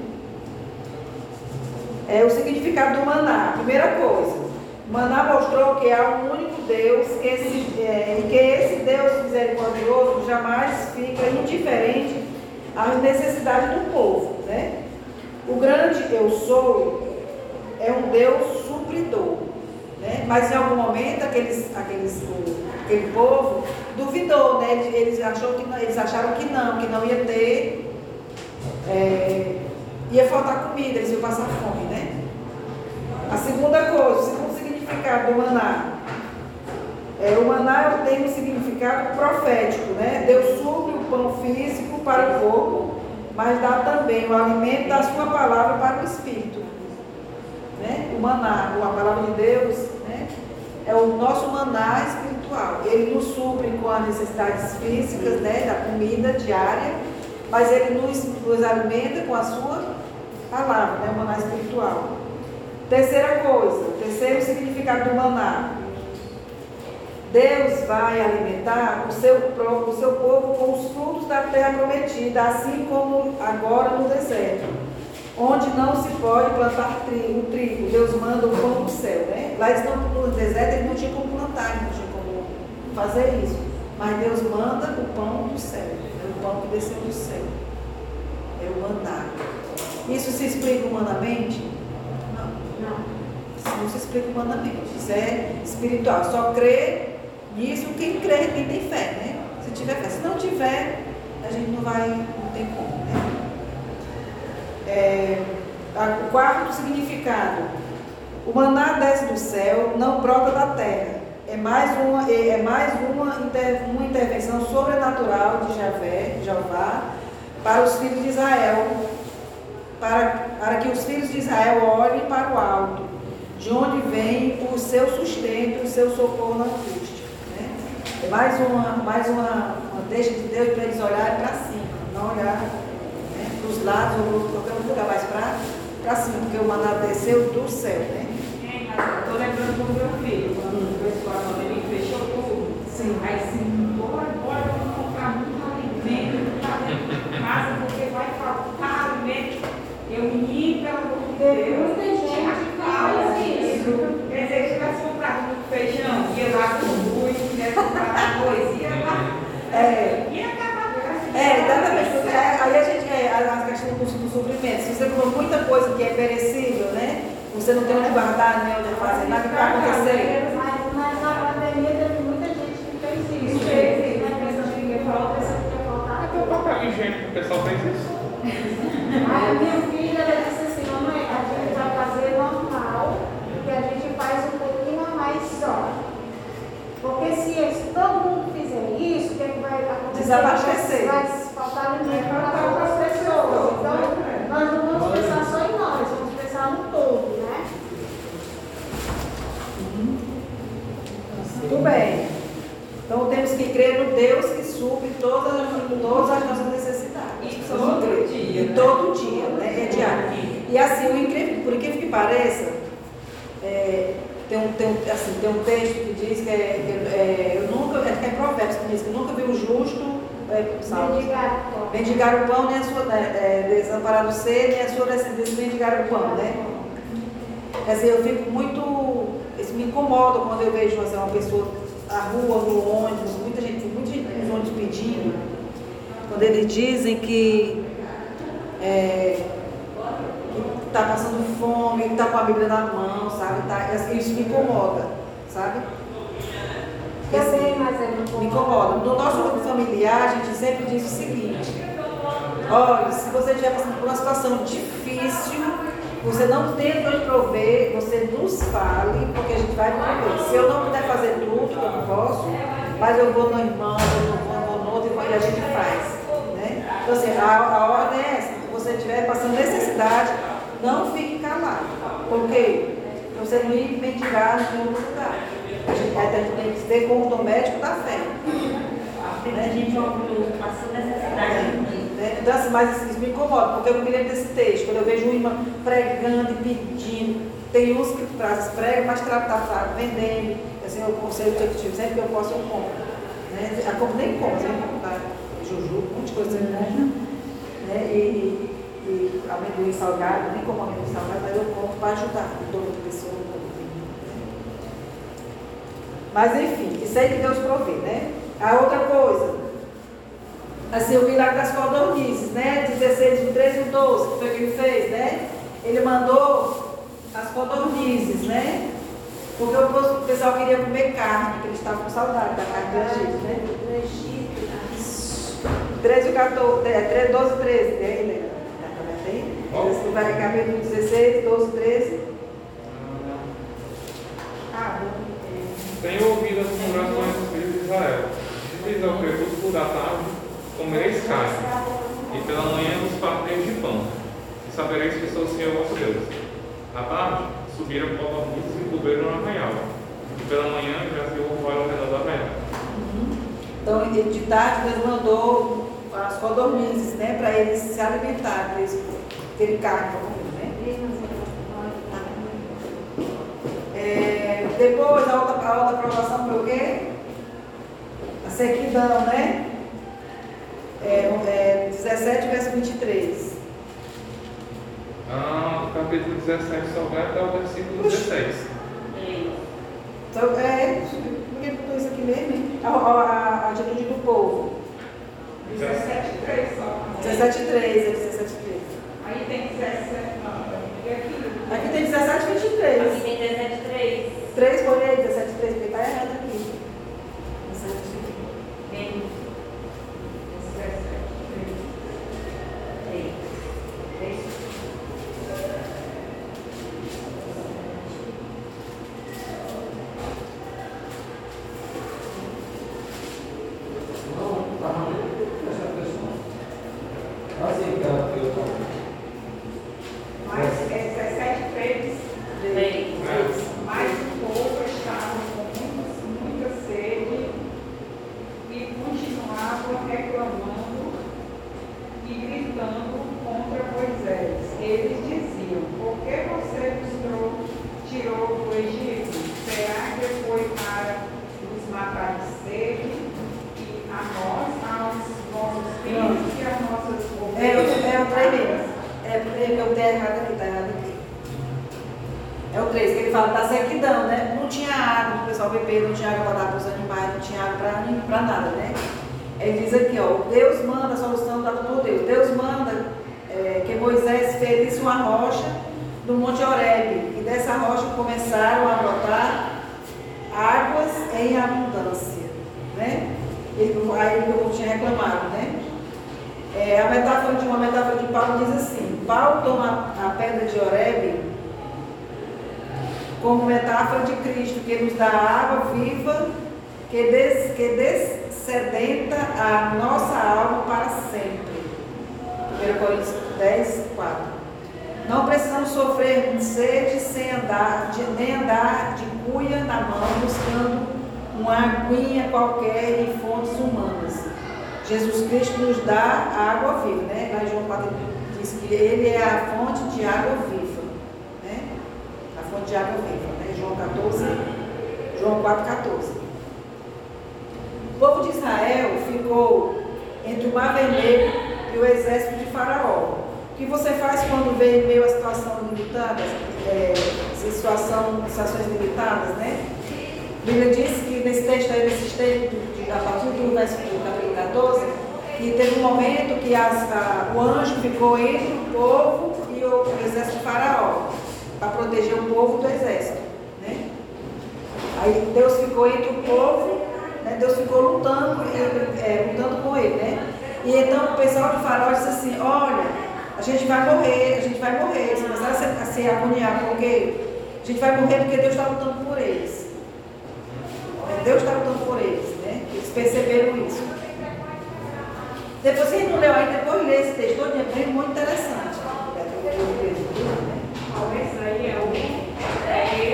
É o significado do maná. Primeira coisa, Maná mostrou que há um único Deus que esse, é, e que esse Deus misericordioso jamais fica indiferente às necessidades do povo. Né? O grande eu sou é um Deus supridor. Né? Mas em algum momento aqueles, aqueles, aquele povo duvidou, né? eles, eles, achou que, eles acharam que não, que não ia ter, é, ia faltar comida, eles iam passar fome. Né? A segunda coisa, o segundo significado do maná? É, o maná tem um significado profético, né? Deus supre o pão físico para o corpo, mas dá também o alimento da sua palavra para o espírito. Né? O maná, a palavra de Deus, né? é o nosso maná espiritual. Ele nos supre com as necessidades físicas, né? da comida diária, mas ele nos, nos alimenta com a sua palavra, né? o maná espiritual. Terceira coisa, terceiro significado do maná. Deus vai alimentar o seu, o seu povo com os frutos da terra prometida, assim como agora no deserto, onde não se pode plantar trigo. trigo. Deus manda o pão do céu. Né? Lá eles não, no deserto eles não tinham como plantar, não tinham como fazer isso. Mas Deus manda o pão do céu, é o pão que desceu do céu. É o maná. Isso se explica humanamente? Não se explica humanamente. Isso é espiritual. Só crê nisso quem crê, quem tem fé, né? Se tiver fé. Se não tiver, a gente não vai, não tem como, né? É, o quarto significado. O maná desce do céu, não brota da terra. É mais uma, é, é mais uma, uma intervenção sobrenatural de Javé, Jeová, para os filhos de Israel, para, para que os filhos de Israel olhem para o alto de onde vem o seu sustento, o seu socorro na angústia. É mais uma, mais uma, uma deixa de Deus para eles olharem para cima, não olhar né, para os lados ou qualquer outro lugar, mas para cima, porque o maná desceu do céu. Né? Estou lembrando do meu filho, quando o pessoal quando ele fechou tudo. Sim. Aí sim, bora, bora, vamos comprar muito alimento para dentro de casa, porque vai faltar alimento. Eu, menino, pelo amor de Deus, Muita gente fala faz isso. Quer dizer, se tivesse comprado muito feijão, ia lá com luz, se tivesse comprado coisa, ia lá. É. Ia acabar com essa É, exatamente. porque é- Aí a gente, é, a questão do, do suprimento. Se você comprou muita coisa que é perecível, né? Você não tem onde guardar, né? Onde fazer nada, o que vai acontecer? Mas, mas na pandemia teve muita gente que fez isso. Isso fez isso. Né? Pensando que ia faltar, pensando que ia faltar. Até o papel higiênico o pessoal fez isso. Aí a minha filha ela disse assim, mamãe, a gente vai fazer normal, porque a gente faz um pouquinho a mais só. Porque se, se todo mundo fizer isso, o que, é que vai acontecer? Desabastecer. Vai faltar alimento para outras pessoas. Então, nós não vamos pensar só em nós, vamos pensar no todo, né? Muito bem. Então temos que crer no Deus que supre todas, as- todas as nossas necessidades. E todo dia, E né? todo dia, né? É diário. E assim, o incrível, por incrível que pareça, é, tem, um, tem, um, assim, tem um texto que diz que é, que é, eu nunca, é, que é provérbios que diz que eu nunca vi o justo salvo. Mendigar o pão. Nem a sua, né, é, desamparado ser, nem a sua descendência mendigar o pão, né? Quer dizer, eu fico muito. Isso me incomoda quando eu vejo assim, uma pessoa na rua, no ônibus, muita gente, muita gente nos ônibus pedindo, quando eles dizem que é, está passando fome, está com a Bíblia na mão, sabe? Tá, isso me incomoda, sabe? Porque, assim, Também, mas é muito incomoda. No nosso grupo familiar, a gente sempre diz o seguinte: olha, se você estiver passando por uma situação difícil, Você não tem onde prover, você nos fale, porque a gente vai prover. Se eu não puder fazer tudo, eu não posso, mas eu vou no irmão, eu vou, no outro e a gente faz. Né? Então, assim, a, a ordem é essa. Se você estiver passando necessidade, não fique calado. Por quê? Pra você não ir mendigar em lugar. A gente, tem que ser como doméstico da fé. A gente passando necessidade. Né? Então, assim, mas isso me incomoda, porque eu me lembro desse texto, quando eu vejo uma irmã pregando e pedindo, tem uns que traz prega, mas está tá, tá vendendo, assim, eu conselho que eu tive, sempre que eu posso, eu compro. Né? A compro nem compro, sempre comprar juju, um monte de coisa compro. Né? E, e, e amendoim salgado, nem como amendoim salgado, mas eu compro para ajudar, dou outra pessoa. Mas enfim, isso aí que Deus provê, né? A outra coisa, assim, o milagre das codornizes, né? 16, o 13 e o 12, que foi o que ele fez, né? Ele mandou as codornizes, né? Porque o pessoal queria comer carne, porque eles estavam com saudade da carne do Egito, né? Do Egito. 13 e 14, é, 13, 12 e 13, né? Helena? Tá vendo aí? Esse vai no 16, 12, 13. Ah, Tenho ouvido as congregações dos filhos de Israel. Diz ao crepúsculo da tarde, comereis carne, e pela manhã vos farteis de pão, e sabereis que sou o Senhor vosso Deus. À tarde, subiram codornizes e cobriram o arraial, e pela manhã jazia o roio ao redor da vela. Então, de tarde, Deus mandou as codornizes, né? Para eles se alimentarem, para eles terem carne para comer, né? É, depois, a outra, a outra aprovação foi o quê? A sequidão, né? É, é, 17, verso 23. Ah, do capítulo 17 só vai até o versículo 16. Então, é, por que botou isso aqui mesmo? A, a, a atitude do povo. 17, 3 só. 17, 3, é 17, 3. Aí tem 17, não. Aqui? Aqui tem 17, 23. Aqui tem 17, 3. 3 por aí, 17, 3, porque está errado aqui. 17, Vem. 17, 3. 3. 3. Não, tá maluco, presta atenção. Assim, cara, eu tô. Mas é 17, 3. 3. Mas o povo estava com muita, muita sede e continuavam reclamando e gritando contra Moisés. Eles diziam: Por que você nos trou- tirou do Egito? Será que foi para nos matar de sede? E a nós, aos nossos filhos e às nossas É, o- ovelhas? é o 3 mesmo. É porque eu tenho errado aqui, está errado aqui. É o 3, que ele fala da sequidão, né? Não tinha água para o pessoal beber, não tinha água para dar para os animais, não tinha água para nada, né? Ele diz aqui, ó, Deus manda a solução dada por Deus. Deus manda é, que Moisés ferisse uma rocha no Monte Horebe. E dessa rocha começaram a brotar águas em abundância, né? Ele, aí o povo tinha reclamado, né? É, a metáfora de uma metáfora de Paulo diz assim: Paulo toma a pedra de Horebe como metáfora de Cristo, que nos dá água viva, que, des, que dessedenta a nossa alma para sempre. 1 Coríntios 10, 4. Não precisamos sofrer sede sem andar, de, nem andar de cuia na mão, buscando uma aguinha qualquer em fontes humanas. Jesus Cristo nos dá a água viva, né? Lá em João 4 diz que ele é a fonte de água viva, né? A fonte de água viva, né? João 14, João 4, 14. O povo de Israel ficou entre o Mar Vermelho e o exército de Faraó. O que você faz quando vem em meio a situação limitada, é, situação, situações limitadas, né? A Bíblia diz que nesse texto aí, nesse texto, de, a partir do versículo capítulo 14, que teve um momento que as, a, o anjo ficou entre o povo e o, o exército Faraó, para proteger o povo do exército. Né? Aí Deus ficou entre o povo, né? Deus ficou lutando, e, é, lutando com ele. Né? E então o pessoal de Faraó disse assim, olha, a gente vai morrer, a gente vai morrer. Eles começaram se, a se agoniar, porque a gente vai morrer porque Deus está lutando por eles. É, Deus está lutando por eles, né? Eles perceberam isso. Depois, quem não leu aí, depois lê esse texto todo, é muito interessante. Talvez aí o. Ele.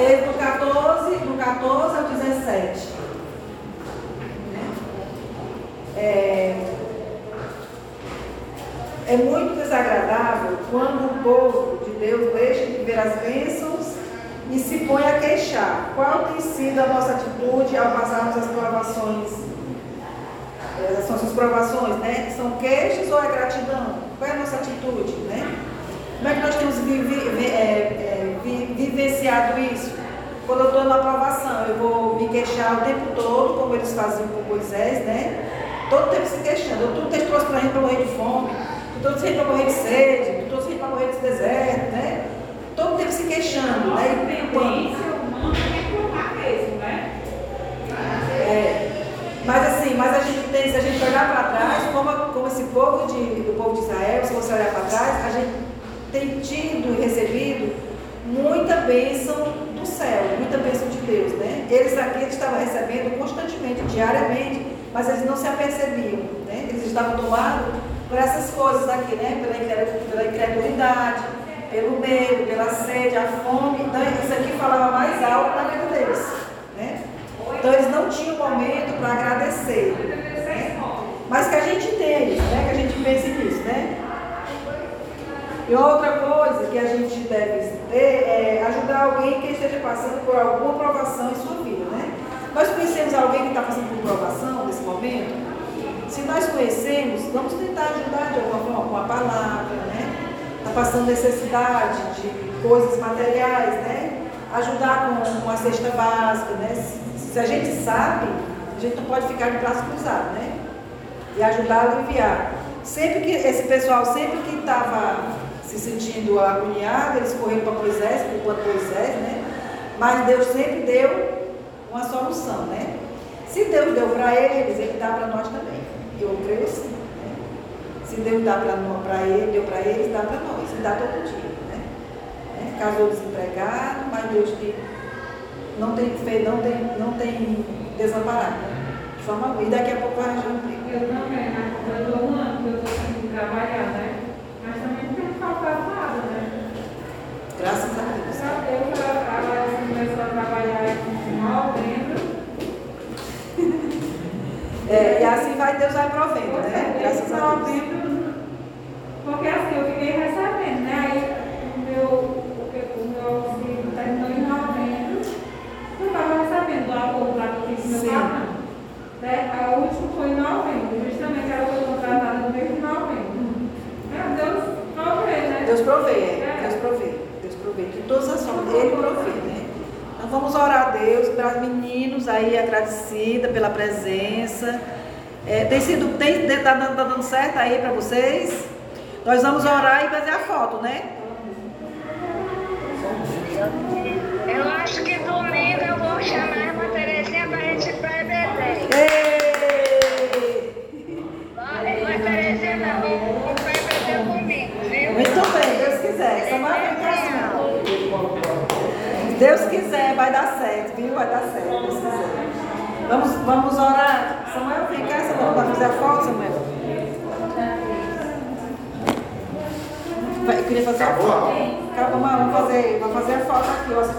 É do 14, do 14 ao 17. Né? É, é muito desagradável quando o povo de Deus deixa de ver as bênçãos e se põe a queixar. Qual tem sido a nossa atitude ao passarmos as provações? Essas são as provações, né? São queixas ou é gratidão? Qual é a nossa atitude, né? Como é que nós temos vivi, vi, é, é, vi, vivenciado isso? Quando eu estou na aprovação, eu vou me queixar o tempo todo, como eles faziam com Moisés, né? Todo tempo se queixando. Eu tudo trouxe para a gente para morrer de fome, tu trouxe a gente para morrer de sede, tu trouxe a gente para morrer de deserto, né? Todo tempo se queixando, né? E quando- tendência humana é reclamar mesmo, né? É, mas assim, mas a gente tem, se a gente olhar para trás, como, como esse povo de, do povo de Israel, se você olhar para trás, a gente tem tido e recebido muita bênção do céu, muita bênção de Deus, né? Eles aqui eles estavam recebendo constantemente, diariamente, mas eles não se apercebiam, né? Eles estavam tomados por essas coisas aqui, né? Pela, incredu- pela incredulidade, pelo medo, pela sede, a fome. Então isso aqui falava mais alto na vida deles, né? Então eles não tinham momento para agradecer. né? Mas que a gente isso, né? Que a gente pense nisso, né? E outra coisa que a gente deve ter é ajudar alguém que esteja passando por alguma provação em sua vida? Nós conhecemos alguém que está passando por provação nesse momento? Se nós conhecemos, vamos tentar ajudar de alguma forma com a palavra, né? Está passando necessidade de coisas materiais, né? Ajudar com uma cesta básica, né? Se, se a gente sabe, a gente não pode ficar de braço cruzado, né? E ajudar a aliviar. Sempre que esse pessoal, sempre que estava se sentindo agoniado, eles correram para Moisés, culpando Moisés, né? Mas Deus sempre deu uma solução, né? Se Deus deu para eles, Ele dá para nós também. Eu creio assim. Né? Se Deus dá para ele, deu para eles, dá para nós. E dá todo dia. Né? Né? Casou desempregado, mas Deus tem, não tem não tem, não tem desamparado. Né? De forma. E daqui a pouco vai arranjar um emprego. Eu também, né? Eu estou um ano que eu estou sem trabalhar, né? Mas também não tem faltado nada, né? Graças a Deus. Só Deus, agora começou a trabalhar em novembro. É, e assim vai, Deus vai provendo, né? Graças a Deus. Porque assim, eu fiquei recebendo, né? Aí o meu, o o meu auxílio terminou em novembro. Eu estava recebendo do acordo lá que eu fiz no meu. Né? A última foi em novembro, justamente ela foi contratada no mês de novembro. Meu Deus, provê, né? Deus provê, é. Deus provê. Deus provê. De todas as formas, Ele provê? Então vamos orar a Deus para os meninos aí agradecida pela presença. É, tem sido, tem, tá, dando- tá dando certo aí para vocês? Nós vamos orar e fazer a foto, né? Eu acho que domingo eu vou chamar a irmã Terezinha pra gente ir pra EBD. Ei! A irmã Terezinha não, vou pra EBD comigo, viu? Muito bem, Deus quiser. Só vai ficar assim, não. Deus quiser, vai dar certo, viu? Vai dar certo, Deus quiser. Vamos, vamos orar. Samuel, vem cá, Samuel, para fazer a foto, Samuel. Eu queria fazer a Acabou a foto. Acabou, mas vamos fazer, vamos fazer a